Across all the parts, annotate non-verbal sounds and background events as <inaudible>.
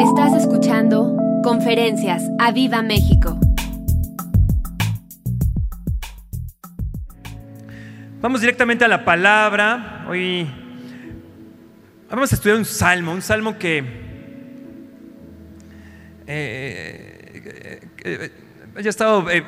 Estás escuchando Conferencias a Viva México. Vamos directamente a la palabra. Hoy vamos a estudiar un salmo, un salmo que eh, eh, eh, estado eh,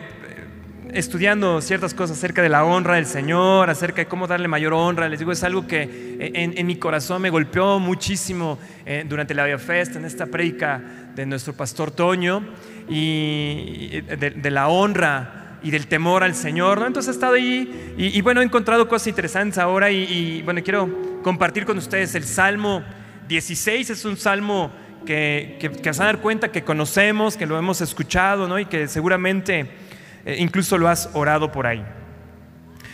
estudiando ciertas cosas acerca de la honra del Señor, acerca de cómo darle mayor honra. Les digo, es algo que en, en mi corazón me golpeó muchísimo eh, durante la Via Fest, en esta prédica de nuestro pastor Toño, y de, de la honra y del temor al Señor. ¿no? Entonces he estado ahí y, y, bueno, he encontrado cosas interesantes ahora y, y, bueno, quiero compartir con ustedes el Salmo 16, es un salmo que, que, que se van a dar cuenta que conocemos, que lo hemos escuchado ¿no? y que seguramente eh, incluso lo has orado por ahí.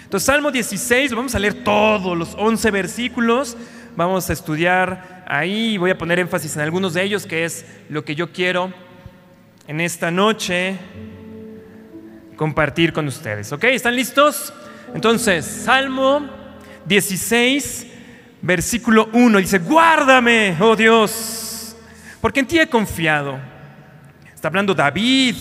Entonces, Salmo 16, vamos a leer todos los 11 versículos, vamos a estudiar ahí, voy a poner énfasis en algunos de ellos, que es lo que yo quiero en esta noche compartir con ustedes. ¿Ok? ¿Están listos? Entonces, Salmo 16, versículo 1, dice, guárdame, oh Dios, porque en ti he confiado. Está hablando David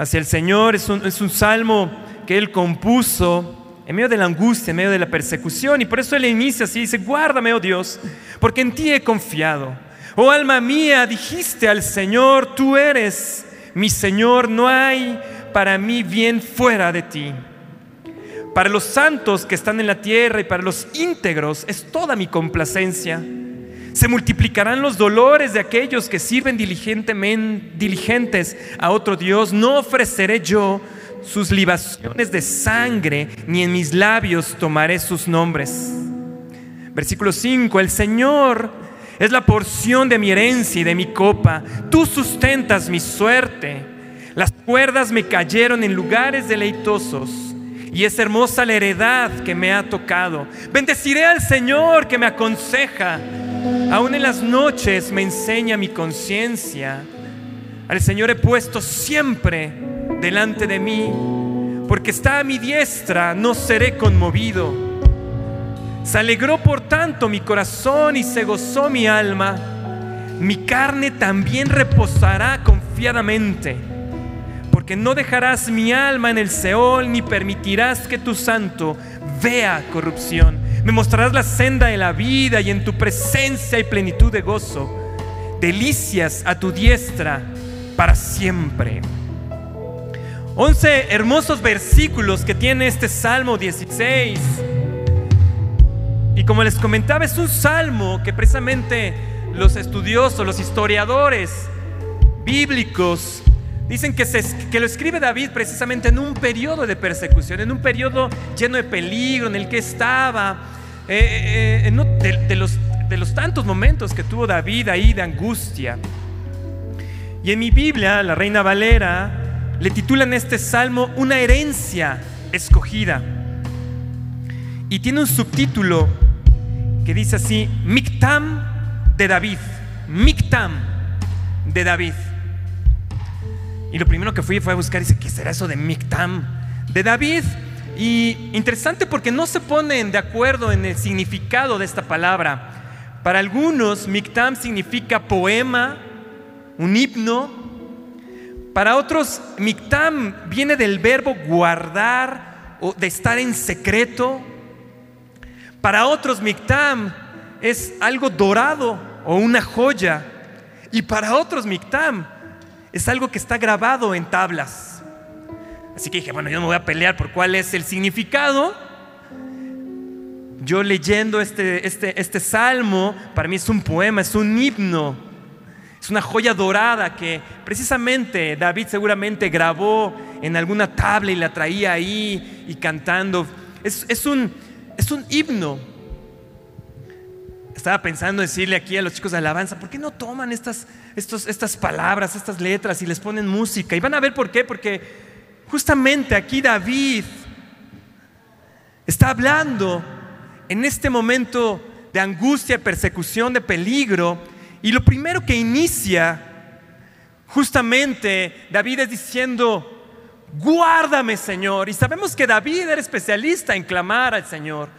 hacia el Señor, es un, salmo que él compuso en medio de la angustia, en medio de la persecución, y por eso él inicia así, dice, guárdame, oh Dios, porque en ti he confiado. Oh alma mía, dijiste al Señor, tú eres mi Señor, no hay para mí bien fuera de ti. Para los santos que están en la tierra y para los íntegros es toda mi complacencia. Se multiplicarán los dolores de aquellos que sirven diligentemente, diligentes a otro Dios. No ofreceré yo sus libaciones de sangre, ni en mis labios tomaré sus nombres. Versículo 5, el Señor es la porción de mi herencia y de mi copa. Tú sustentas mi suerte. Las cuerdas me cayeron en lugares deleitosos y es hermosa la heredad que me ha tocado. Bendeciré al Señor que me aconseja. Aún en las noches me enseña mi conciencia. Al Señor he puesto siempre delante de mí, porque está a mi diestra, no seré conmovido. Se alegró por tanto mi corazón y se gozó mi alma. Mi carne también reposará confiadamente, porque no dejarás mi alma en el Seol, ni permitirás que tu santo vea corrupción. Me mostrarás la senda de la vida y en tu presencia hay plenitud de gozo. Delicias a tu diestra para siempre. Once hermosos versículos que tiene este Salmo 16. Y como les comentaba, es un salmo que precisamente los estudiosos, los historiadores bíblicos, dicen que, lo escribe David precisamente en un periodo de persecución, en un periodo lleno de peligro en el que estaba, eh, eh, de, de, los, de los tantos momentos que tuvo David ahí de angustia. Y en mi Biblia, la Reina Valera, le titulan este salmo Una herencia escogida. Y tiene un subtítulo que dice así, Mictam de David, Mictam de David. Y lo primero que fui fue a buscar, dice, ¿qué será eso de Mictam de David? Y interesante porque no se ponen de acuerdo en el significado de esta palabra. Para algunos, Mictam significa poema, un himno. Para otros, Mictam viene del verbo guardar o de estar en secreto. Para otros, Mictam es algo dorado o una joya. Y para otros, Mictam es algo que está grabado en tablas. Así que dije, bueno, yo me voy a pelear por cuál es el significado. Yo leyendo este, este, este salmo, para mí es un poema, es un himno, es una joya dorada que precisamente David seguramente grabó en alguna tabla y la traía ahí y cantando. Es, es un, es un himno. Estaba pensando decirle aquí a los chicos de alabanza, ¿por qué no toman estas, estos, estas palabras, estas letras y les ponen música? Y van a ver por qué, porque justamente aquí David está hablando en este momento de angustia, persecución, de peligro, y lo primero que inicia justamente David es diciendo, guárdame Señor. Y sabemos que David era especialista en clamar al Señor.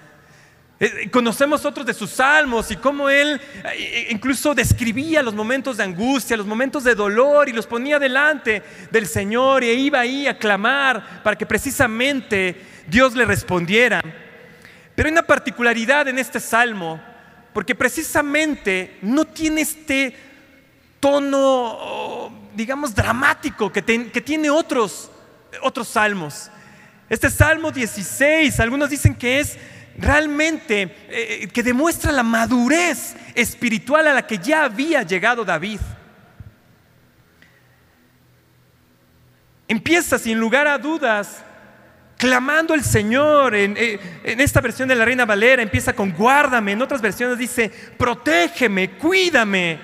Eh, conocemos otros de sus salmos y cómo él eh, incluso describía los momentos de angustia, los momentos de dolor y los ponía delante del Señor e iba ahí a clamar para que precisamente Dios le respondiera. Pero hay una particularidad en este salmo, porque precisamente no tiene este tono, digamos, dramático que, que tiene otros, otros salmos. Este Salmo 16, algunos dicen que es realmente eh, que demuestra la madurez espiritual a la que ya había llegado David. Empieza sin lugar a dudas clamando al Señor. En, eh, en, esta versión de la Reina Valera empieza con guárdame, en otras versiones dice protégeme, cuídame,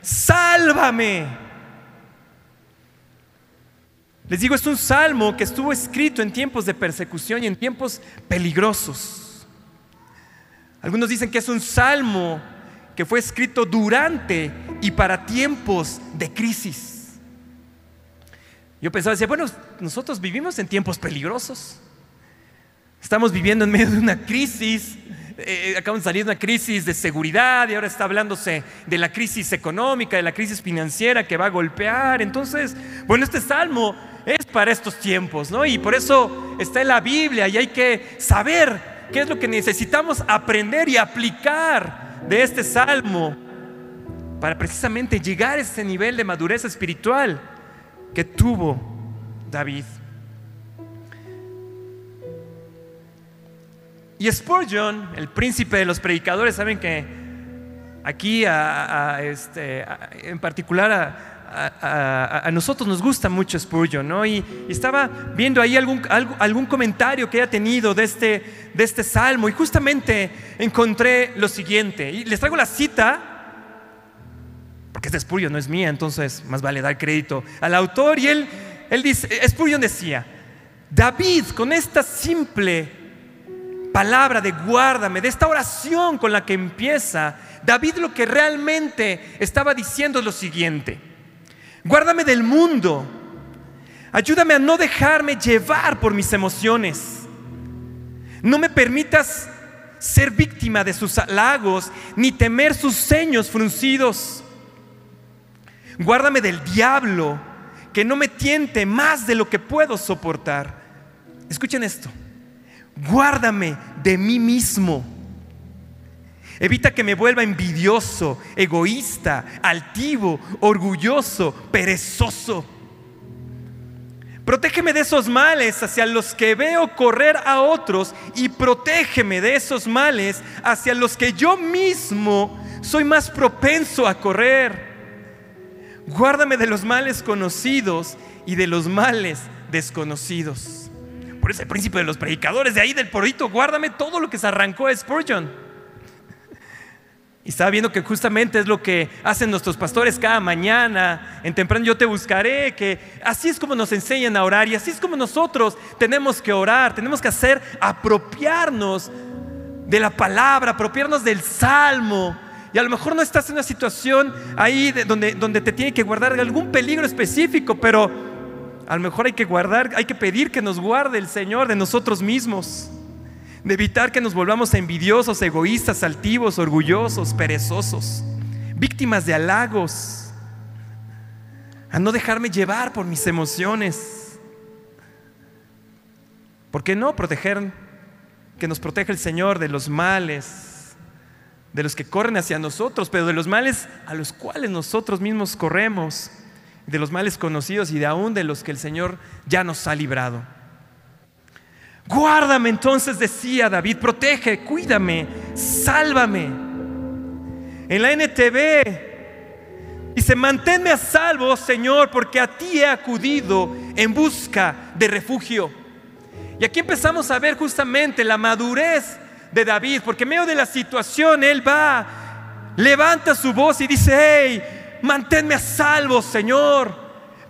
sálvame. Les digo, es un salmo que estuvo escrito en tiempos de persecución y en tiempos peligrosos. Algunos dicen que es un salmo que fue escrito durante y para tiempos de crisis. Yo pensaba, decía, bueno, nosotros vivimos en tiempos peligrosos. Estamos viviendo en medio de una crisis. Eh, acabamos de salir de una crisis de seguridad y ahora está hablándose de la crisis económica, de la crisis financiera que va a golpear. Entonces, bueno, este salmo es para estos tiempos, ¿no? Y por eso está en la Biblia y hay que saber qué es lo que necesitamos aprender y aplicar de este salmo para precisamente llegar a ese nivel de madurez espiritual que tuvo David. Y Spurgeon, el príncipe de los predicadores, saben que aquí este, en particular a, a, nosotros nos gusta mucho Spurgeon, ¿no? Y, estaba viendo ahí algún, algún comentario que haya tenido de este, de este salmo y justamente encontré lo siguiente. Y les traigo la cita, porque es de Spurgeon, no es mía, entonces más vale dar crédito al autor. Y él, él dice, Spurgeon decía, David con esta simple palabra de guárdame, de esta oración con la que empieza, David lo que realmente estaba diciendo es lo siguiente. Guárdame del mundo. Ayúdame a no dejarme llevar por mis emociones. No me permitas ser víctima de sus halagos ni temer sus seños fruncidos. Guárdame del diablo, que no me tiente más de lo que puedo soportar. Escuchen esto. Guárdame de mí mismo Evita que me vuelva envidioso, egoísta, altivo, orgulloso, perezoso. Protégeme de esos males hacia los que veo correr a otros y protégeme de esos males hacia los que yo mismo soy más propenso a correr. Guárdame de los males conocidos y de los males desconocidos. Por ese príncipe de los predicadores, de ahí del porrito, guárdame todo lo que se arrancó a Spurgeon. Y estaba viendo que justamente es lo que hacen nuestros pastores cada mañana. En temprano yo te buscaré, que así es como nos enseñan a orar y así es como nosotros tenemos que orar. Tenemos que hacer apropiarnos de la palabra, apropiarnos del salmo. Y a lo mejor no estás en una situación ahí donde, donde te tiene que guardar algún peligro específico, pero a lo mejor hay que guardar, hay que pedir que nos guarde el Señor de nosotros mismos de evitar que nos volvamos envidiosos, egoístas, altivos, orgullosos, perezosos, víctimas de halagos, a no dejarme llevar por mis emociones. ¿Por qué no proteger, que nos proteja el Señor de los males, de los que corren hacia nosotros, pero de los males a los cuales nosotros mismos corremos, de los males conocidos y de aún de los que el Señor ya nos ha librado? Guárdame entonces, decía David, protege, cuídame, sálvame. En la NTV dice, manténme a salvo, Señor, porque a ti he acudido en busca de refugio. Y aquí empezamos a ver justamente la madurez de David, porque en medio de la situación él va, levanta su voz y dice, hey, manténme a salvo, Señor.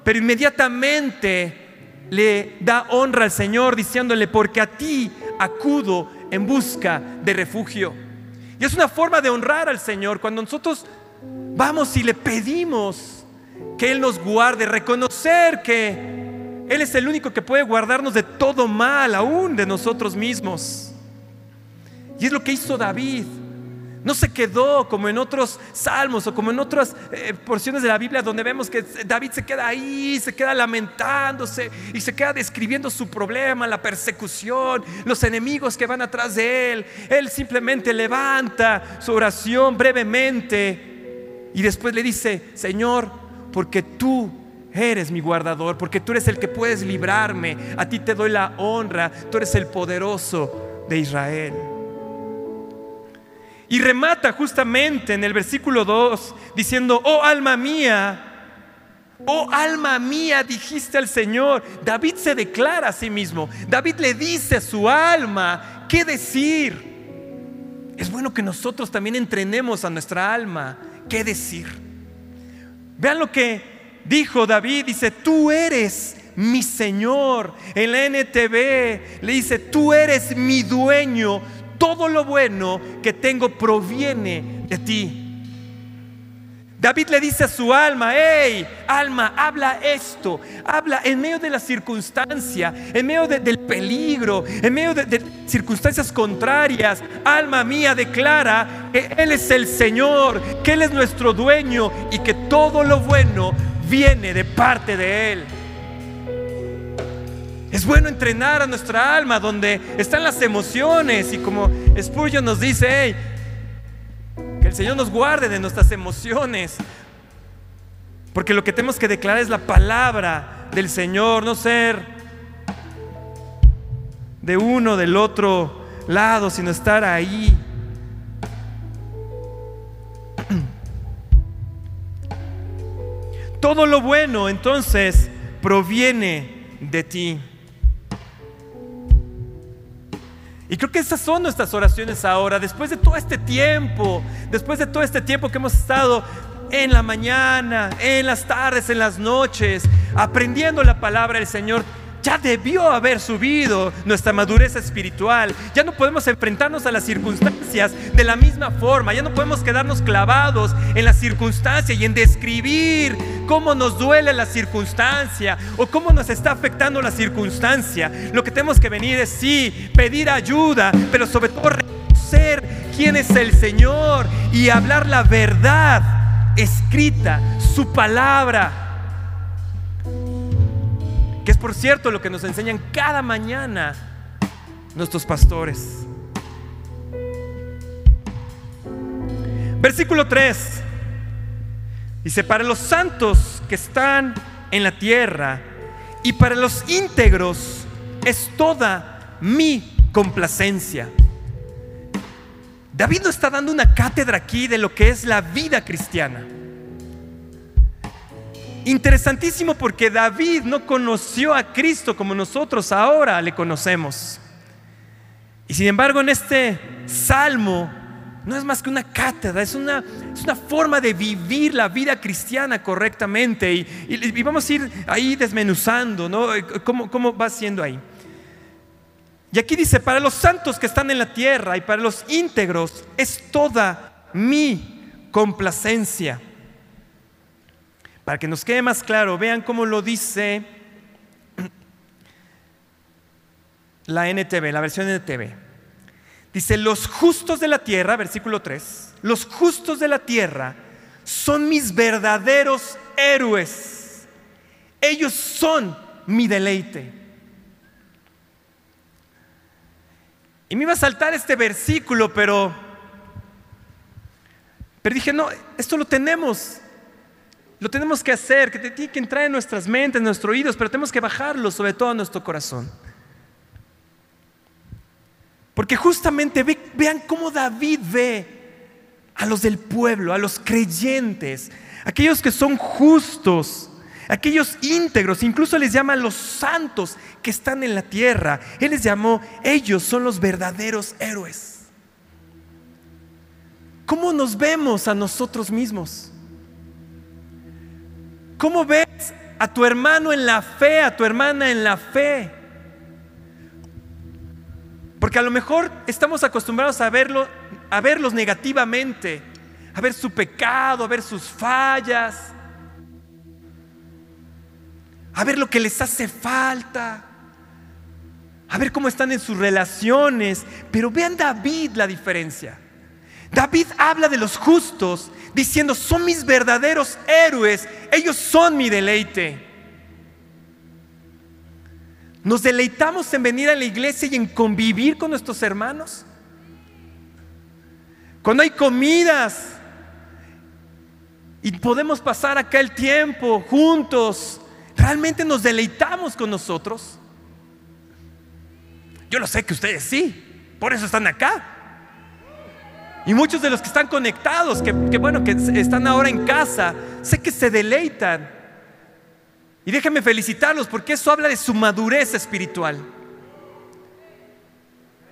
Pero inmediatamente le da honra al Señor diciéndole, porque a ti acudo en busca de refugio. Y es una forma de honrar al Señor cuando nosotros vamos y le pedimos que Él nos guarde, reconocer que Él es el único que puede guardarnos de todo mal, aún de nosotros mismos. Y es lo que hizo David. No se quedó como en otros salmos o como en otras eh, porciones de la Biblia donde vemos que David se queda ahí, se queda lamentándose y se queda describiendo su problema, la persecución, los enemigos que van atrás de él. Él simplemente levanta su oración brevemente y después le dice, Señor, porque tú eres mi guardador, porque tú eres el que puedes librarme, a ti te doy la honra, tú eres el poderoso de Israel. Y remata justamente en el versículo 2 diciendo, oh alma mía, oh alma mía, dijiste al Señor. David se declara a sí mismo. David le dice a su alma, ¿qué decir? Es bueno que nosotros también entrenemos a nuestra alma, ¿qué decir? Vean lo que dijo David, dice, tú eres mi Señor. En la NTV le dice, tú eres mi dueño, todo lo bueno que tengo proviene de ti. David le dice a su alma, hey, alma, habla esto, habla en medio de la circunstancia, en medio del peligro, en medio de, circunstancias contrarias. Alma mía, declara que Él es el Señor, que Él es nuestro dueño y que todo lo bueno viene de parte de Él. Es bueno entrenar a nuestra alma donde están las emociones y como Spurgeon nos dice, que el Señor nos guarde de nuestras emociones. Porque lo que tenemos que declarar es la palabra del Señor, no ser de uno, del otro lado, sino estar ahí. <clears throat> Todo lo bueno entonces proviene de ti. Y creo que esas son nuestras oraciones ahora, después de todo este tiempo, después de todo este tiempo que hemos estado en la mañana, en las tardes, en las noches, aprendiendo la palabra del Señor ya debió haber subido nuestra madurez espiritual. Ya no podemos enfrentarnos a las circunstancias de la misma forma. Ya no podemos quedarnos clavados en la circunstancia y en describir cómo nos duele la circunstancia o cómo nos está afectando la circunstancia. Lo que tenemos que venir es sí, pedir ayuda, pero sobre todo reconocer quién es el Señor y hablar la verdad escrita, su palabra que es por cierto lo que nos enseñan cada mañana nuestros pastores. Versículo 3. Dice, para los santos que están en la tierra y para los íntegros es toda mi complacencia. David nos está dando una cátedra aquí de lo que es la vida cristiana. Interesantísimo porque David no conoció a Cristo como nosotros ahora le conocemos. Y sin embargo en este salmo no es más que una cátedra, es una, es una forma de vivir la vida cristiana correctamente. Y, vamos a ir ahí desmenuzando, ¿no? ¿Cómo, ¿Cómo va siendo ahí? Y aquí dice, para los santos que están en la tierra y para los íntegros es toda mi complacencia. Para que nos quede más claro, vean cómo lo dice la NTV, la versión NTV. Dice, los justos de la tierra, versículo 3, los justos de la tierra son mis verdaderos héroes. Ellos son mi deleite. Y me iba a saltar este versículo, pero, pero dije, no, esto lo tenemos. Lo tenemos que hacer, que tiene que entrar en nuestras mentes, en nuestros oídos, pero tenemos que bajarlo sobre todo a nuestro corazón. Porque justamente vean cómo David ve a los del pueblo, a los creyentes, aquellos que son justos, aquellos íntegros, incluso les llama los santos que están en la tierra. Él les llamó, ellos son los verdaderos héroes. ¿Cómo nos vemos a nosotros mismos? ¿Cómo ves a tu hermano en la fe, a tu hermana en la fe? Porque a lo mejor estamos acostumbrados a a verlos negativamente, a ver su pecado, a ver sus fallas, a ver lo que les hace falta. a ver cómo están en sus relaciones, pero vean David la diferencia. David habla de los justos diciendo, son mis verdaderos héroes, ellos son mi deleite. ¿Nos deleitamos en venir a la iglesia y en convivir con nuestros hermanos? Cuando hay comidas y podemos pasar acá el tiempo juntos, ¿realmente nos deleitamos con nosotros? Yo lo sé que ustedes sí, por eso están acá. Y muchos de los que están conectados, que, bueno, que están ahora en casa, sé que se deleitan. Y déjenme felicitarlos porque eso habla de su madurez espiritual.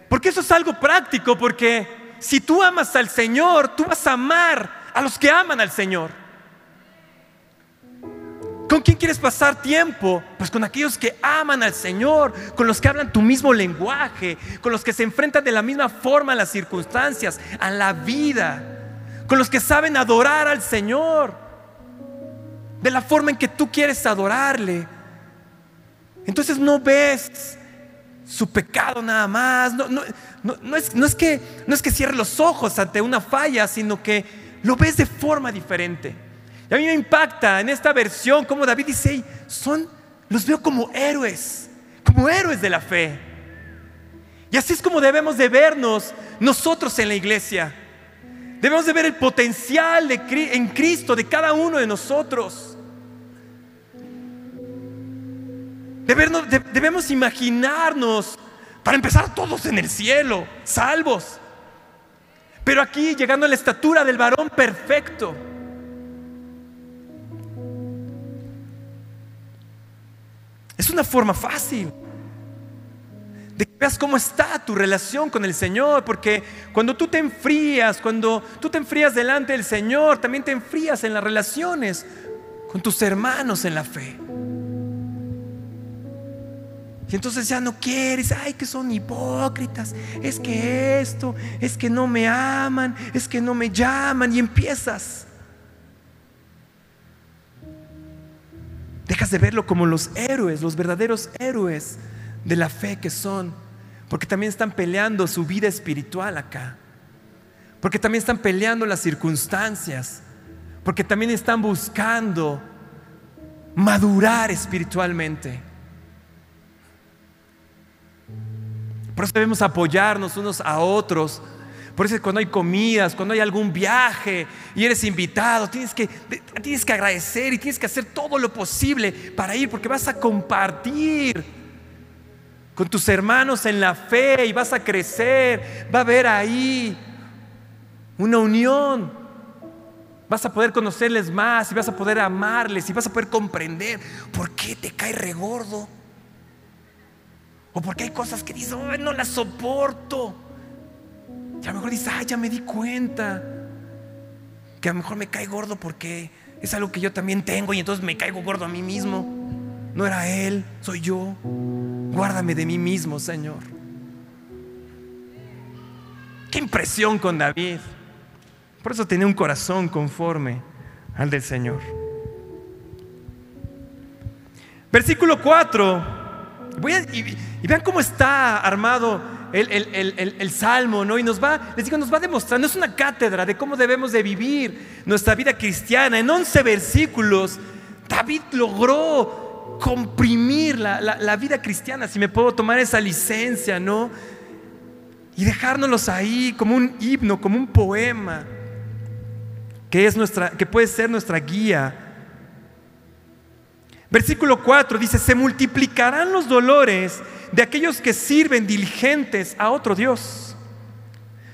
Porque eso es algo práctico, porque si tú amas al Señor, tú vas a amar a los que aman al Señor. ¿Con quién quieres pasar tiempo? Pues con aquellos que aman al Señor, con los que hablan tu mismo lenguaje, con los que se enfrentan de la misma forma a las circunstancias, a la vida, con los que saben adorar al Señor, de la forma en que tú quieres adorarle. Entonces no ves su pecado nada más, no, es, que, no es que cierre los ojos ante una falla, sino que lo ves de forma diferente. Y a mí me impacta en esta versión como David dice, son, los veo como héroes, como héroes de la fe. Y así es como debemos de vernos nosotros en la iglesia. Debemos de ver el potencial de, en Cristo de cada uno de nosotros. Debemos, debemos imaginarnos, para empezar, todos en el cielo, salvos. Pero aquí llegando a la estatura del varón perfecto. Es una forma fácil de que veas cómo está tu relación con el Señor, porque cuando tú te enfrías, cuando tú te enfrías delante del Señor, también te enfrías en las relaciones con tus hermanos en la fe. Y entonces ya no quieres, ay, que son hipócritas, es que esto, es que no me aman, es que no me llaman, y empiezas de verlo como los héroes, los verdaderos héroes de la fe que son. Porque también están peleando su vida espiritual acá. Porque también están peleando las circunstancias. Porque también están buscando madurar espiritualmente. Por eso debemos apoyarnos unos a otros por eso cuando hay comidas, cuando hay algún viaje y eres invitado, tienes que, tienes que agradecer y tienes que hacer todo lo posible para ir porque vas a compartir con tus hermanos en la fe y vas a crecer. Va a haber ahí una unión. Vas a poder conocerles más y vas a poder amarles y vas a poder comprender por qué te cae regordo. O porque hay cosas que dices, no las soporto. Y a lo mejor dices, ah, ya me di cuenta que a lo mejor me cae gordo porque es algo que yo también tengo y entonces me caigo gordo a mí mismo. No era Él, soy yo. Guárdame de mí mismo, Señor. Qué impresión con David. Por eso tenía un corazón conforme al del Señor. Versículo 4. y, y vean cómo está armado el, salmo, ¿no? Y nos va, les digo, nos va demostrando, es una cátedra de cómo debemos de vivir nuestra vida cristiana. En 11 versículos, David logró comprimir la, la vida cristiana, si me puedo tomar esa licencia, ¿no? Y dejárnoslos ahí como un himno, como un poema, que, es nuestra, que puede ser nuestra guía. Versículo 4 dice, se multiplicarán los dolores de aquellos que sirven diligentes a otro Dios.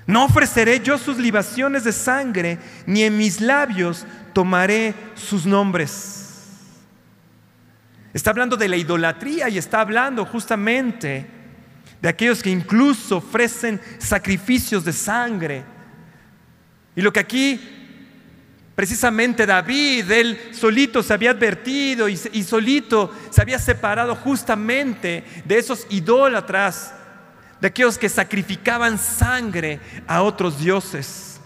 No ofreceré yo sus libaciones de sangre, ni en mis labios tomaré sus nombres. Está hablando de la idolatría y está hablando justamente de aquellos que incluso ofrecen sacrificios de sangre. Y lo que aquí Precisamente David, él solito se había advertido y, solito se había separado justamente de esos idólatras, de aquellos que sacrificaban sangre a otros dioses.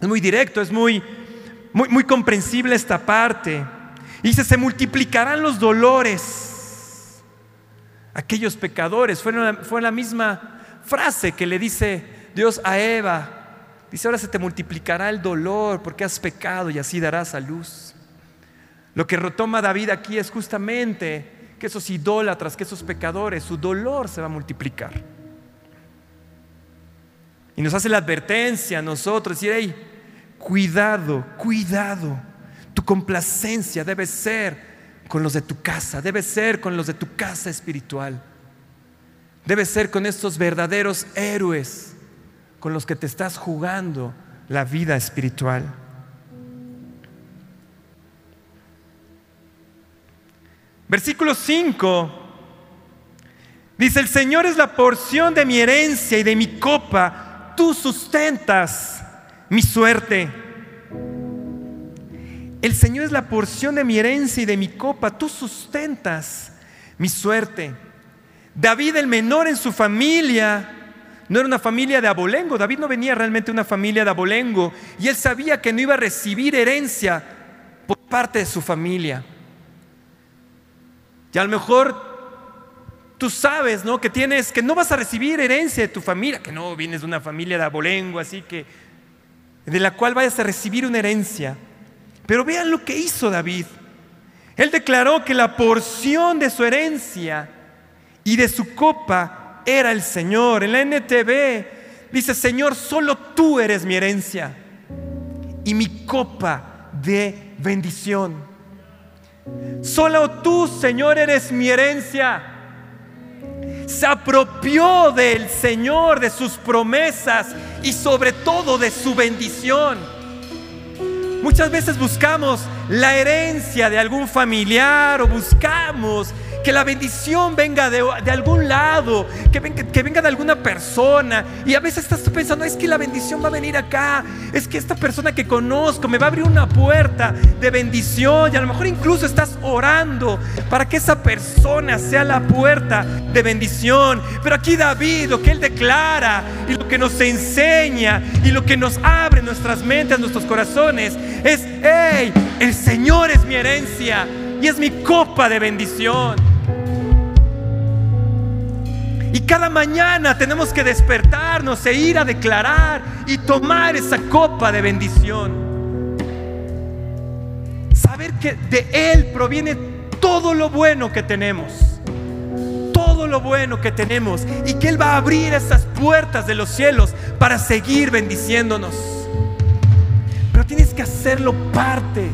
Es muy directo, es muy, muy, comprensible esta parte. dice, se multiplicarán los dolores. aquellos pecadores. Fue la, fue la misma frase que le dice Dios a Eva. Dice, ahora se te multiplicará el dolor porque has pecado y así darás a luz. Lo que retoma David aquí es justamente que esos idólatras, que esos pecadores, su dolor se va a multiplicar. Y nos hace la advertencia a nosotros, decir, hey, cuidado, cuidado, tu complacencia debe ser con los de tu casa, debe ser con los de tu casa espiritual, debe ser con estos verdaderos héroes con los que te estás jugando la vida espiritual. Versículo 5 dice, el Señor es la porción de mi herencia y de mi copa, tú sustentas mi suerte. El Señor es la porción de mi herencia y de mi copa, tú sustentas mi suerte. David el menor en su familia no era una familia de abolengo, David no venía realmente de una familia de abolengo y él sabía que no iba a recibir herencia por parte de su familia. Y a lo mejor tú sabes, ¿no? Que tienes, que no vas a recibir herencia de tu familia, que no vienes de una familia de abolengo, así que de la cual vayas a recibir una herencia. Pero vean lo que hizo David. Él declaró que la porción de su herencia y de su copa era el Señor. En la NTV dice, Señor, solo tú eres mi herencia y mi copa de bendición. Solo tú, Señor, eres mi herencia. Se apropió del Señor, de sus promesas y sobre todo de su bendición. Muchas veces buscamos la herencia de algún familiar o buscamos que la bendición venga de, algún lado, que venga, que venga de alguna persona. Y a veces estás pensando, es que la bendición va a venir acá, es que esta persona que conozco me va a abrir una puerta de bendición. Y a lo mejor incluso estás orando para que esa persona sea la puerta de bendición. Pero aquí David, lo que él declara y lo que nos enseña y lo que nos abre nuestras mentes, nuestros corazones, es, hey, el Señor es mi herencia y es mi copa de bendición. Y cada mañana tenemos que despertarnos e ir a declarar y tomar esa copa de bendición. Saber que de Él proviene todo lo bueno que tenemos. Todo lo bueno que tenemos. Y que Él va a abrir esas puertas de los cielos para seguir bendiciéndonos. Pero tienes que hacerlo parte.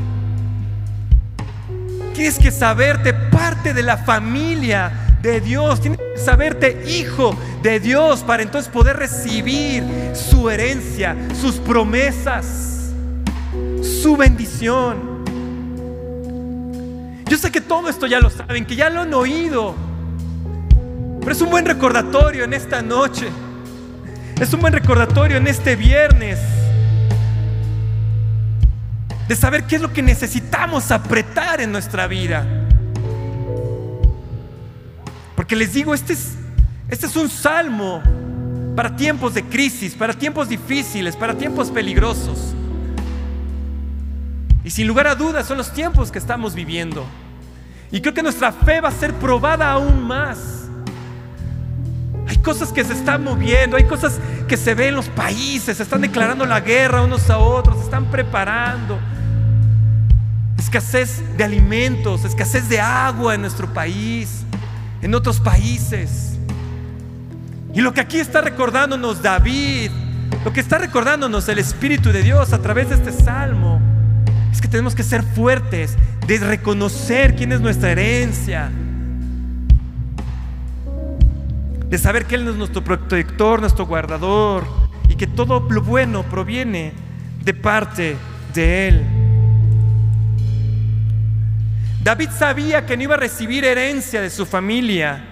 Tienes que saberte parte de la familia de Dios, tienes que saberte hijo de Dios para entonces poder recibir su herencia, sus promesas, su bendición. Yo sé que todo esto ya lo saben, que ya lo han oído, pero es un buen recordatorio en esta noche, es un buen recordatorio en este viernes de saber qué es lo que necesitamos apretar en nuestra vida. Porque les digo, este es, este es un salmo para tiempos de crisis, para tiempos difíciles, para tiempos peligrosos. Y sin lugar a dudas son los tiempos que estamos viviendo. Y creo que nuestra fe va a ser probada aún más. Hay cosas que se están moviendo, hay cosas que se ven en los países, se están declarando la guerra unos a otros, se están preparando. Escasez de alimentos, escasez de agua en nuestro país en otros países. Y lo que aquí está recordándonos David, lo que está recordándonos el Espíritu de Dios a través de este salmo, es que tenemos que ser fuertes, de reconocer quién es nuestra herencia, de saber que Él es nuestro protector, nuestro guardador, y que todo lo bueno proviene de parte de Él. David sabía que no iba a recibir herencia de su familia,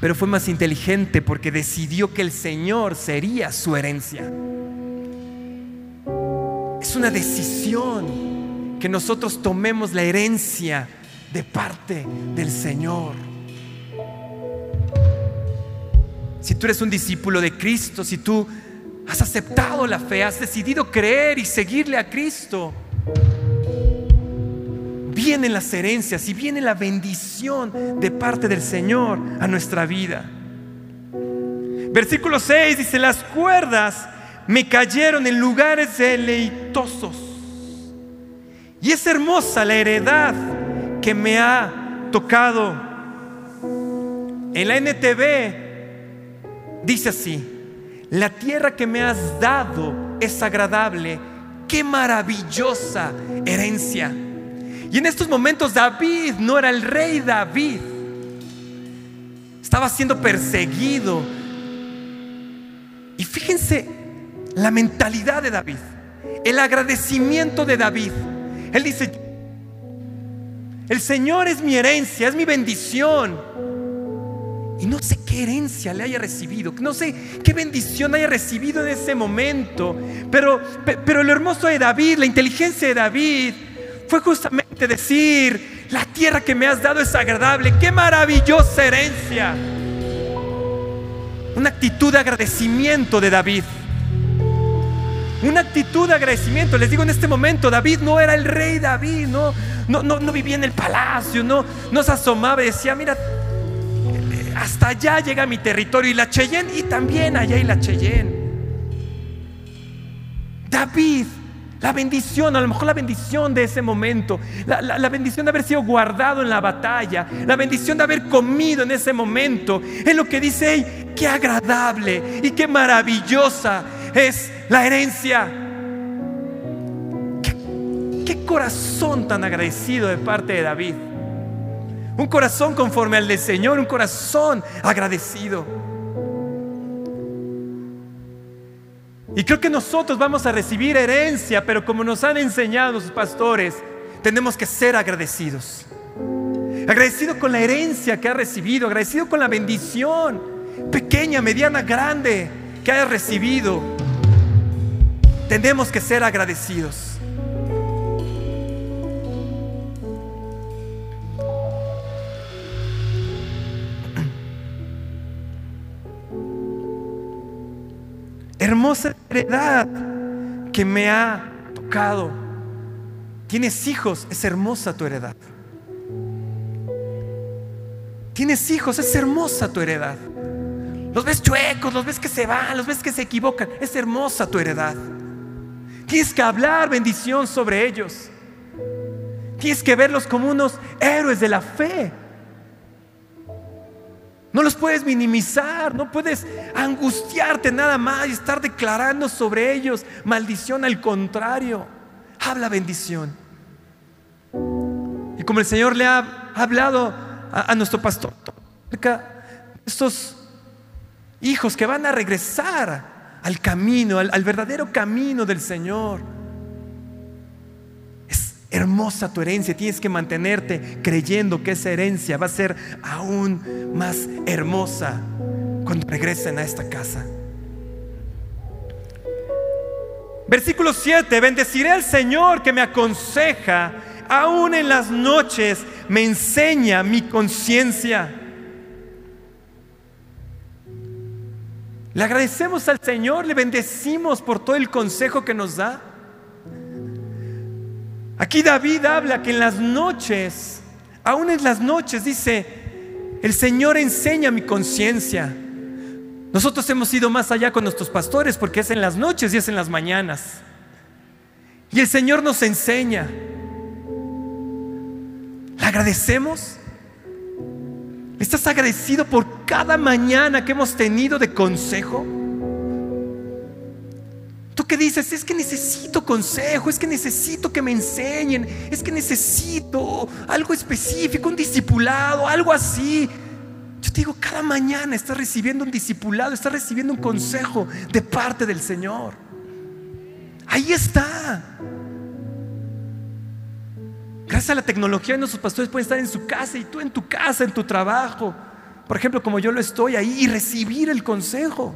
pero fue más inteligente porque decidió que el Señor sería su herencia. Es una decisión que nosotros tomemos la herencia de parte del Señor. Si tú eres un discípulo de Cristo, si tú has aceptado la fe, has decidido creer y seguirle a Cristo, vienen las herencias y viene la bendición de parte del Señor a nuestra vida. Versículo 6 dice, las cuerdas me cayeron en lugares deleitosos. Y es hermosa la heredad que me ha tocado. En la NTV dice así, la tierra que me has dado es agradable, qué maravillosa herencia. Y en estos momentos David no era el rey David, estaba siendo perseguido. Y fíjense la mentalidad de David, el agradecimiento de David. Él dice, el Señor es mi herencia, es mi bendición. Y no sé qué herencia le haya recibido, no sé qué bendición haya recibido en ese momento. Pero, pero lo hermoso de David, la inteligencia de David, fue justamente decir, la tierra que me has dado es agradable, qué maravillosa herencia. Una actitud de agradecimiento de David. Una actitud de agradecimiento. Les digo en este momento, David no era el rey David, no, no, no, vivía en el palacio, no, no se asomaba y decía, mira, hasta allá llega mi territorio y la Cheyenne y también allá y la Cheyenne. David, la bendición, a lo mejor la bendición de ese momento, la, bendición de haber sido guardado en la batalla, la bendición de haber comido en ese momento, es lo que dice, qué agradable y qué maravillosa es la herencia. ¿Qué, corazón tan agradecido de parte de David. Un corazón conforme al del Señor, un corazón agradecido. Y creo que nosotros vamos a recibir herencia, pero como nos han enseñado sus pastores, tenemos que ser agradecidos. Agradecido con la herencia que ha recibido, agradecido con la bendición, pequeña, mediana, grande, que haya recibido. Tenemos que ser agradecidos. Hermosa heredad que me ha tocado. Tienes hijos, es hermosa tu heredad. Tienes hijos, es hermosa tu heredad. Los ves chuecos, los ves que se van, los ves que se equivocan. Es hermosa tu heredad. Tienes que hablar bendición sobre ellos. Tienes que verlos como unos héroes de la fe. No los puedes minimizar, no puedes angustiarte nada más y estar declarando sobre ellos maldición. Al contrario, habla bendición. Y como el Señor le ha hablado a, nuestro pastor, estos hijos que van a regresar al camino, al, verdadero camino del Señor. Hermosa tu herencia, tienes que mantenerte creyendo que esa herencia va a ser aún más hermosa cuando regresen a esta casa. Versículo 7, bendeciré al Señor que me aconseja, aún en las noches me enseña mi conciencia. Le agradecemos al Señor, le bendecimos por todo el consejo que nos da. Aquí David habla que en las noches, aún en las noches, dice, el Señor enseña mi conciencia. Nosotros hemos ido más allá con nuestros pastores porque es en las noches y es en las mañanas. Y el Señor nos enseña. ¿Le agradecemos? ¿Estás agradecido por cada mañana que hemos tenido de consejo? Tú que dices, es que necesito consejo, es que necesito que me enseñen, es que necesito algo específico, un discipulado, algo así. Yo te digo, cada mañana estás recibiendo un discipulado, estás recibiendo un consejo de parte del Señor. Ahí está. Gracias a la tecnología, nuestros pastores pueden estar en su casa y tú en tu casa, en tu trabajo. Por ejemplo, como yo lo estoy ahí y recibir el consejo.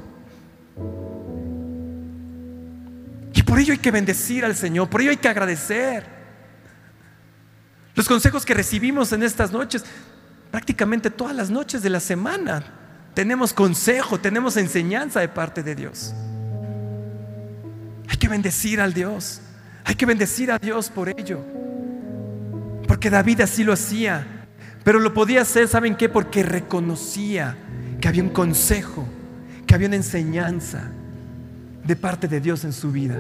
Y por ello hay que bendecir al Señor, por ello hay que agradecer. Los consejos que recibimos en estas noches, prácticamente todas las noches de la semana, tenemos consejo, tenemos enseñanza de parte de Dios. Hay que bendecir al Dios, hay que bendecir a Dios por ello. Porque David así lo hacía. Pero lo podía hacer, ¿saben qué? Porque reconocía que había un consejo, que había una enseñanza de parte de Dios en su vida.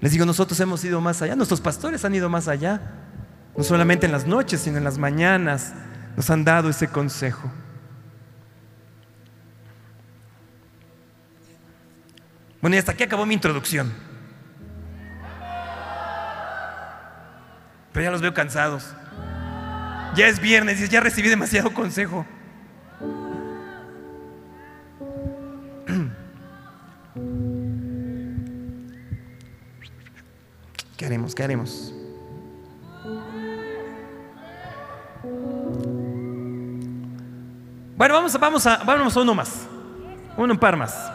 Les digo, nosotros hemos ido más allá, nuestros pastores han ido más allá, no solamente en las noches, sino en las mañanas nos han dado ese consejo. Bueno, y hasta aquí acabó mi introducción. Pero ya los veo cansados. Ya es viernes y ya recibí demasiado consejo. ¿Qué haremos? ¿Qué haremos? Bueno, vamos a, vamos a, vamos a uno más. Uno, un par más.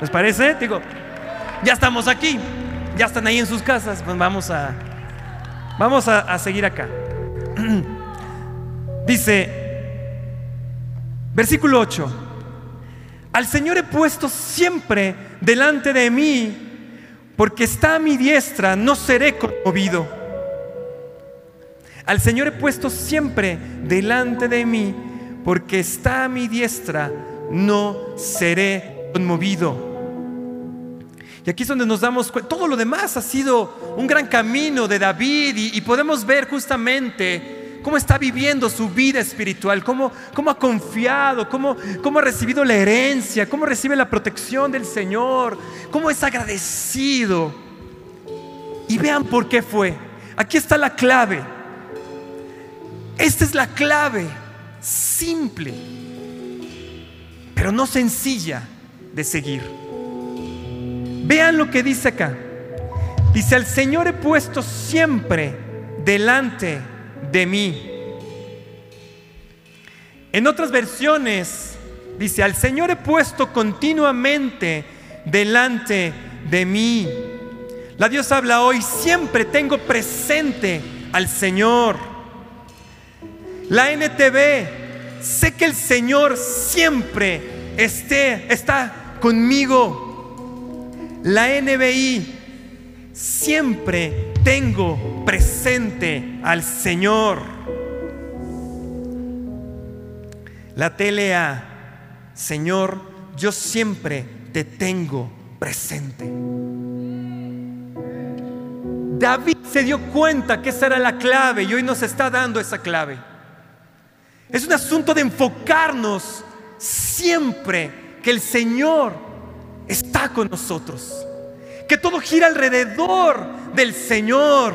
¿Les parece? Digo, ya estamos aquí. Ya están ahí en sus casas. Pues vamos a, vamos a, a seguir acá. <clears throat> Dice, versículo 8. Al Señor he puesto siempre delante de mí porque está a mi diestra, no seré conmovido. Al Señor he puesto siempre delante de mí, porque está a mi diestra, no seré conmovido. Y aquí es donde nos damos cuenta, todo lo demás ha sido un gran camino de David y, y podemos ver justamente cómo está viviendo su vida espiritual, cómo, cómo ha confiado, cómo, cómo ha recibido la herencia, cómo recibe la protección del Señor, cómo es agradecido. Y vean por qué fue. Aquí está la clave. Esta es la clave, simple, pero no sencilla de seguir. Vean lo que dice acá. Dice, al Señor he puesto siempre delante de mí. En otras versiones dice, al Señor he puesto continuamente delante de mí. La Dios habla hoy, siempre tengo presente al Señor. La NTV, sé que el Señor siempre esté, está conmigo. La NBI, siempre tengo presente al Señor. La TLA, Señor, yo siempre te tengo presente. David se dio cuenta que esa era la clave y hoy nos está dando esa clave. Es un asunto de enfocarnos siempre que el Señor está con nosotros que todo gira alrededor del Señor,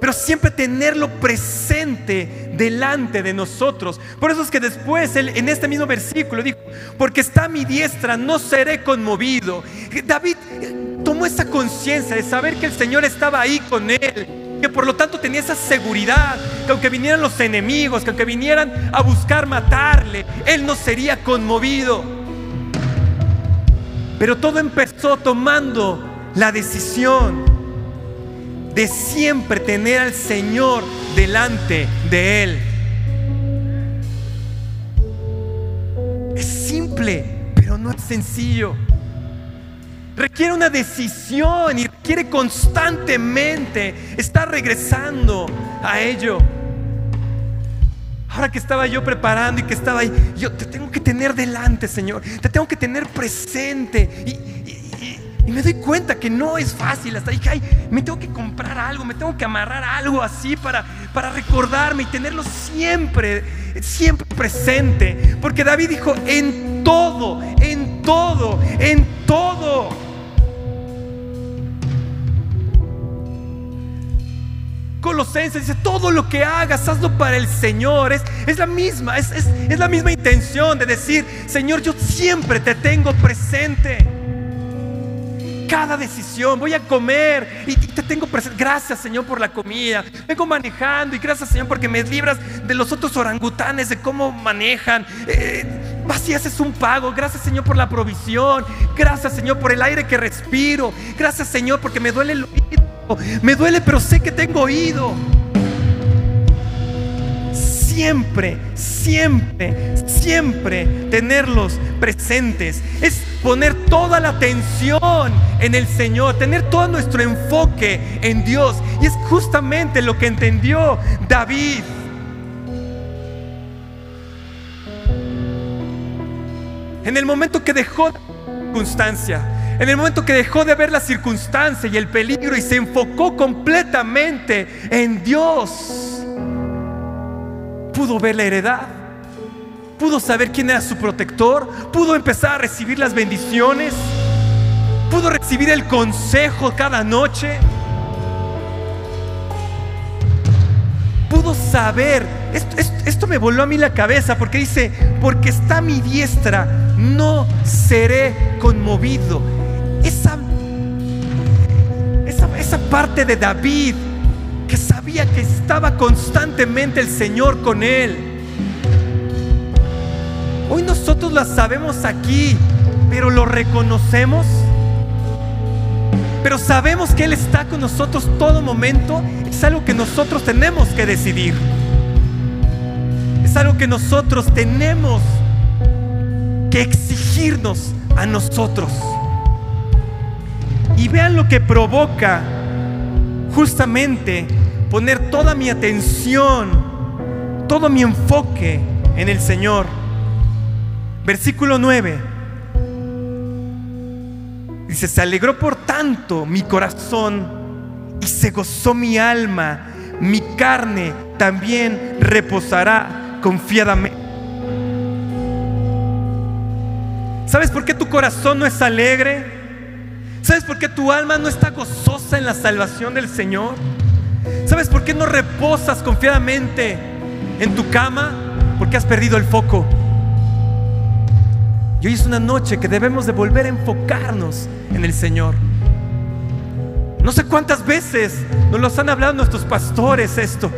pero siempre tenerlo presente delante de nosotros. Por eso es que después en este mismo versículo dijo, porque está mi diestra, no seré conmovido. David eh, tomó esa conciencia de saber que el Señor estaba ahí con él, que por lo tanto tenía esa seguridad, que aunque vinieran los enemigos, que aunque vinieran a buscar matarle, él no sería conmovido. Pero todo empezó tomando la decisión de siempre tener al Señor delante de Él. Es simple, pero no es sencillo. Requiere una decisión y requiere constantemente estar regresando a ello. Ahora que estaba yo preparando y que estaba ahí, yo te tengo que tener delante, Señor. Te tengo que tener presente. Y, y me doy cuenta que no es fácil. Hasta dije, ay, me tengo que comprar algo, me tengo que amarrar algo así para, para recordarme y tenerlo siempre, siempre presente. Porque David dijo, en todo, en todo, en todo. Colosenses dice, todo lo que hagas, hazlo para el Señor. Es, es la misma, es, es, es la misma intención de decir, Señor, yo siempre te tengo presente cada decisión. Voy a comer y te tengo presente. Gracias, Señor, por la comida. Vengo manejando y gracias, Señor, porque me libras de los otros orangutanes, de cómo manejan. Eh, vas y haces un pago. Gracias, Señor, por la provisión. Gracias, Señor, por el aire que respiro. Gracias, Señor, porque me duele el oído. Me duele, pero sé que tengo oído. Siempre, siempre, siempre tenerlos presentes. Es poner toda la atención en el Señor, tener todo nuestro enfoque en Dios. Y es justamente lo que entendió David. En el momento que dejó la circunstancia, en el momento que dejó de ver la circunstancia y el peligro y se enfocó completamente en Dios, pudo ver la heredad, pudo saber quién era su protector, pudo empezar a recibir las bendiciones, pudo recibir el consejo cada noche, pudo saber, esto, me voló a mí la cabeza porque dice, porque está mi diestra, no seré conmovido. Esa, esa, esa parte de David sabía que estaba constantemente el Señor con él. Hoy nosotros la sabemos aquí, pero lo reconocemos. Pero sabemos que Él está con nosotros todo momento. Es algo que nosotros tenemos que decidir. Es algo que nosotros tenemos que exigirnos a nosotros. Y vean lo que provoca justamente poner toda mi atención, todo mi enfoque en el Señor. Versículo 9. Dice, se alegró por tanto mi corazón y se gozó mi alma, mi carne también reposará confiadamente. ¿Sabes por qué tu corazón no es alegre? ¿Sabes por qué tu alma no está gozosa en la salvación del Señor? ¿Sabes por qué no reposas confiadamente en tu cama? Porque has perdido el foco. Y hoy es una noche que debemos de volver a enfocarnos en el Señor. No sé cuántas veces nos lo han hablado nuestros pastores esto.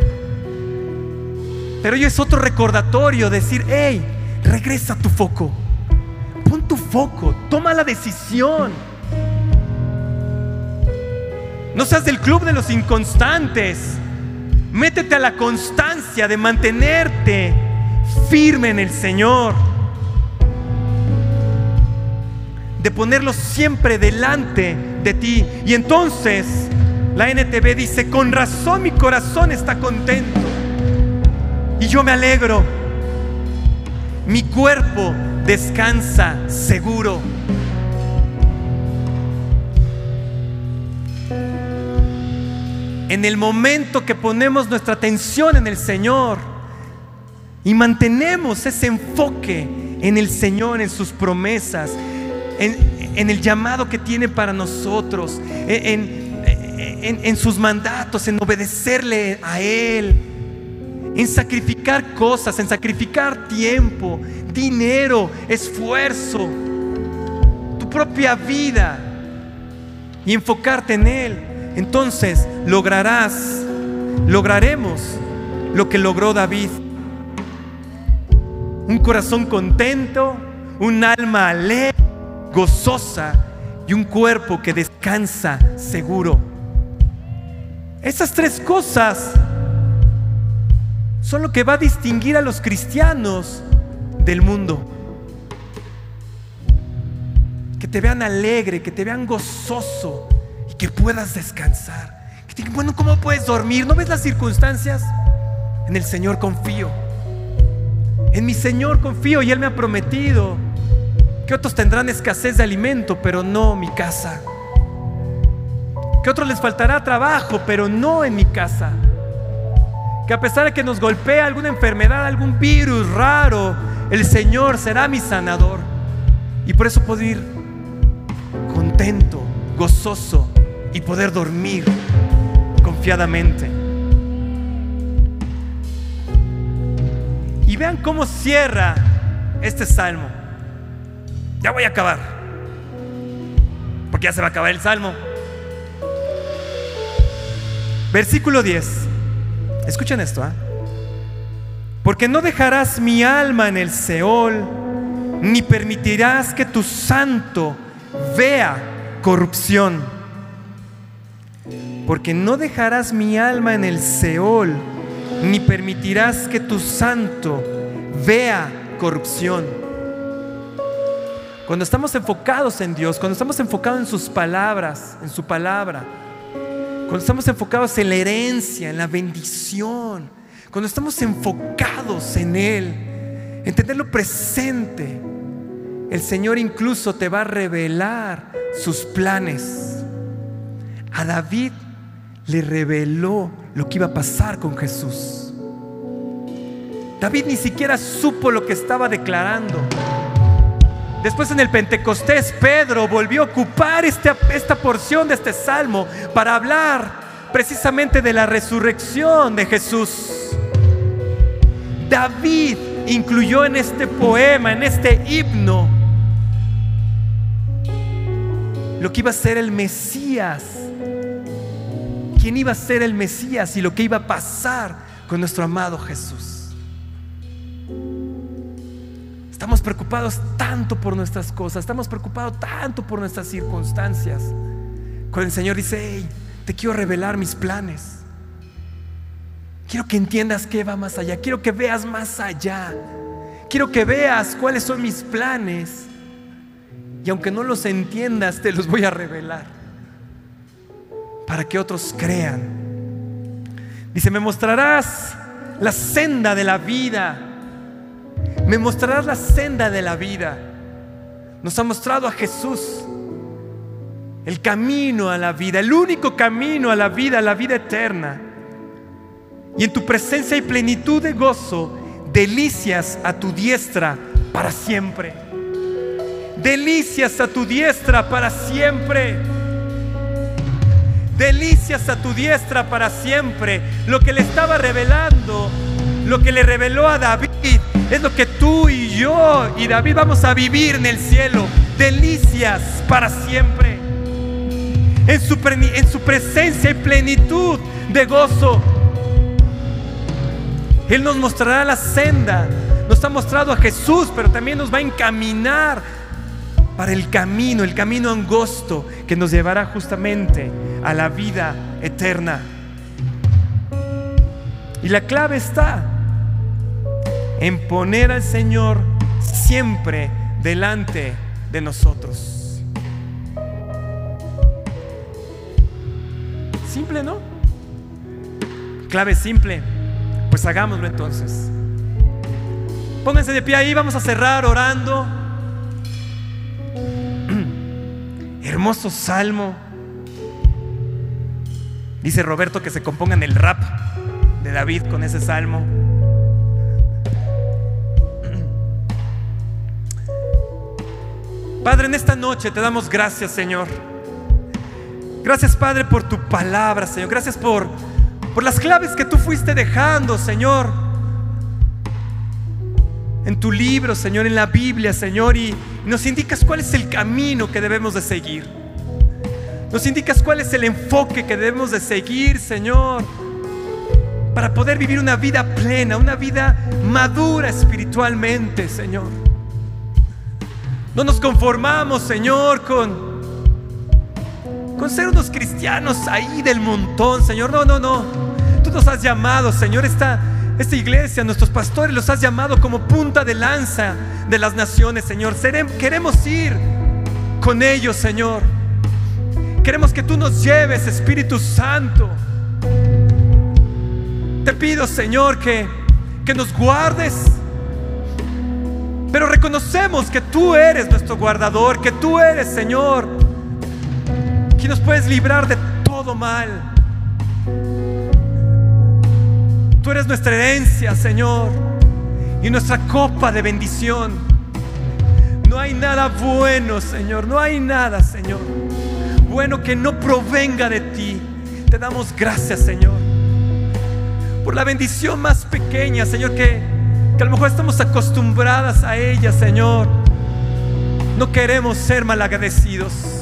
Pero hoy es otro recordatorio, decir, hey, regresa a tu foco. Pon tu foco, toma la decisión. No seas del club de los inconstantes. Métete a la constancia de mantenerte firme en el Señor. De ponerlo siempre delante de ti. Y entonces la NTV dice, con razón mi corazón está contento. Y yo me alegro. Mi cuerpo descansa seguro. En el momento que ponemos nuestra atención en el Señor y mantenemos ese enfoque en el Señor, en sus promesas, en, el llamado que tiene para nosotros, en, sus mandatos, en obedecerle a Él, en sacrificar cosas, en sacrificar tiempo, dinero, esfuerzo, tu propia vida y enfocarte en Él entonces lograrás, lograremos lo que logró David. Un corazón contento, un alma alegre, gozosa y un cuerpo que descansa seguro. Esas tres cosas son lo que va a distinguir a los cristianos del mundo. Que te vean alegre, que te vean gozoso, que puedas descansar. Que bueno, ¿cómo puedes dormir? ¿No ves las circunstancias? En el Señor confío. En mi Señor confío y Él me ha prometido que otros tendrán escasez de alimento, pero no mi casa. Que otros les faltará trabajo, pero no en mi casa. Que a pesar de que nos golpee alguna enfermedad, algún virus raro, el Señor será mi sanador. Y por eso puedo ir contento, gozoso, y poder dormir confiadamente. Y vean cómo cierra este salmo. Ya voy a acabar. Porque ya se va a acabar el salmo. Versículo 10. Escuchen esto. ¿ah? Porque no dejarás mi alma en el Seol, ni permitirás que tu santo vea corrupción porque no dejarás mi alma en el Seol, ni permitirás que tu santo vea corrupción. Cuando estamos enfocados en Dios, cuando estamos enfocados en sus palabras, en su palabra, cuando estamos enfocados en la herencia, en la bendición, cuando estamos enfocados en Él, en tenerlo presente, el Señor incluso te va a revelar sus planes. A David le reveló lo que iba a pasar con Jesús. David ni siquiera supo lo que estaba declarando. Después en el Pentecostés, Pedro volvió a ocupar esta, esta porción de este salmo para hablar precisamente de la resurrección de Jesús. David incluyó en este poema, en este himno, lo que iba a ser el Mesías. ¿Quién iba a ser el Mesías y lo que iba a pasar con nuestro amado Jesús? Estamos preocupados tanto por nuestras cosas, estamos preocupados tanto por nuestras circunstancias. Cuando el Señor dice, hey, te quiero revelar mis planes. Quiero que entiendas que va más allá. Quiero que veas más allá. Quiero que veas cuáles son mis planes. Y aunque no los entiendas, te los voy a revelar. Para que otros crean. Dice, me mostrarás la senda de la vida. Me mostrarás la senda de la vida. Nos ha mostrado a Jesús. El camino a la vida. El único camino a la vida, a la vida eterna. Y en tu presencia hay plenitud de gozo, delicias a tu diestra para siempre. Delicias a tu diestra para siempre. Delicias a tu diestra para siempre. Lo que le estaba revelando, lo que le reveló a David, es lo que tú y yo y David vamos a vivir en el cielo. Delicias para siempre. En su, en su presencia hay plenitud de gozo él nos mostrará la senda. Nos ha mostrado a Jesús, pero también nos va a encaminar para el camino, el camino angosto que nos llevará justamente a la vida eterna. Y la clave está en poner al Señor siempre delante de nosotros. Simple, ¿no? Clave simple. Pues hagámoslo entonces. Pónganse de pie ahí, vamos a cerrar orando. Hermoso salmo. Dice Roberto que se compongan el rap de David con ese salmo. <clears throat> Padre, en esta noche te damos gracias, Señor. Gracias, Padre, por tu palabra, Señor. Gracias por por las claves que tú fuiste dejando, Señor. En tu libro, Señor, en la Biblia, Señor, y nos indicas cuál es el camino que debemos de seguir. Nos indicas cuál es el enfoque que debemos de seguir, Señor, para poder vivir una vida plena, una vida madura espiritualmente, Señor. No nos conformamos, Señor, con con ser unos cristianos ahí del montón, Señor. No, no, no. Tú nos has llamado, Señor, esta, esta iglesia, nuestros pastores, los has llamado como punta de lanza de las naciones, Señor. queremos ir con ellos, Señor. Queremos que tú nos lleves, Espíritu Santo. Te pido, Señor, que, que nos guardes. Pero reconocemos que tú eres nuestro guardador, que tú eres, Señor, que nos puedes librar de todo mal. Tú eres nuestra herencia, Señor, y nuestra copa de bendición. No hay nada bueno, Señor, no hay nada, Señor, bueno que no provenga de ti. Te damos gracias, Señor, por la bendición más pequeña, Señor, que, que a lo mejor estamos acostumbradas a ella, Señor. No queremos ser malagradecidos.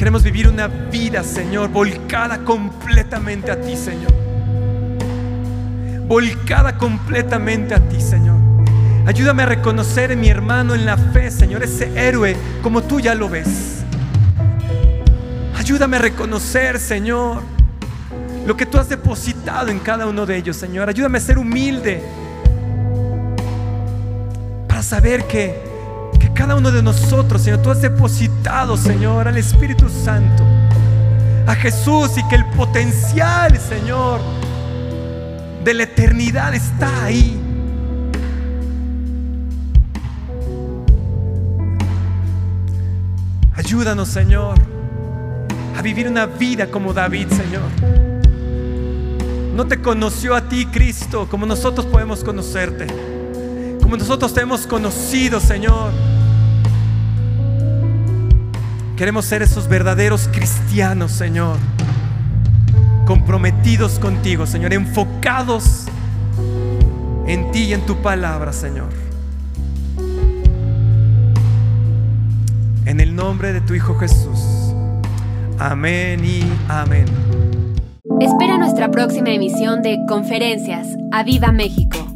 Queremos vivir una vida, Señor, volcada completamente a ti, Señor. Volcada completamente a ti, Señor. Ayúdame a reconocer mi hermano en la fe, Señor, ese héroe como tú ya lo ves. Ayúdame a reconocer, Señor, lo que tú has depositado en cada uno de ellos, Señor. Ayúdame a ser humilde para saber que cada uno de nosotros, Señor, tú has depositado, Señor, al Espíritu Santo, a Jesús y que el potencial, Señor, de la eternidad está ahí. Ayúdanos, Señor, a vivir una vida como David, Señor. No te conoció a ti, Cristo, como nosotros podemos conocerte. Como nosotros te hemos conocido, Señor. Queremos ser esos verdaderos cristianos, Señor. Comprometidos contigo, Señor. Enfocados en ti y en tu palabra, Señor. En el nombre de tu Hijo Jesús. Amén y amén. Espera nuestra próxima emisión de Conferencias. ¡A Viva México!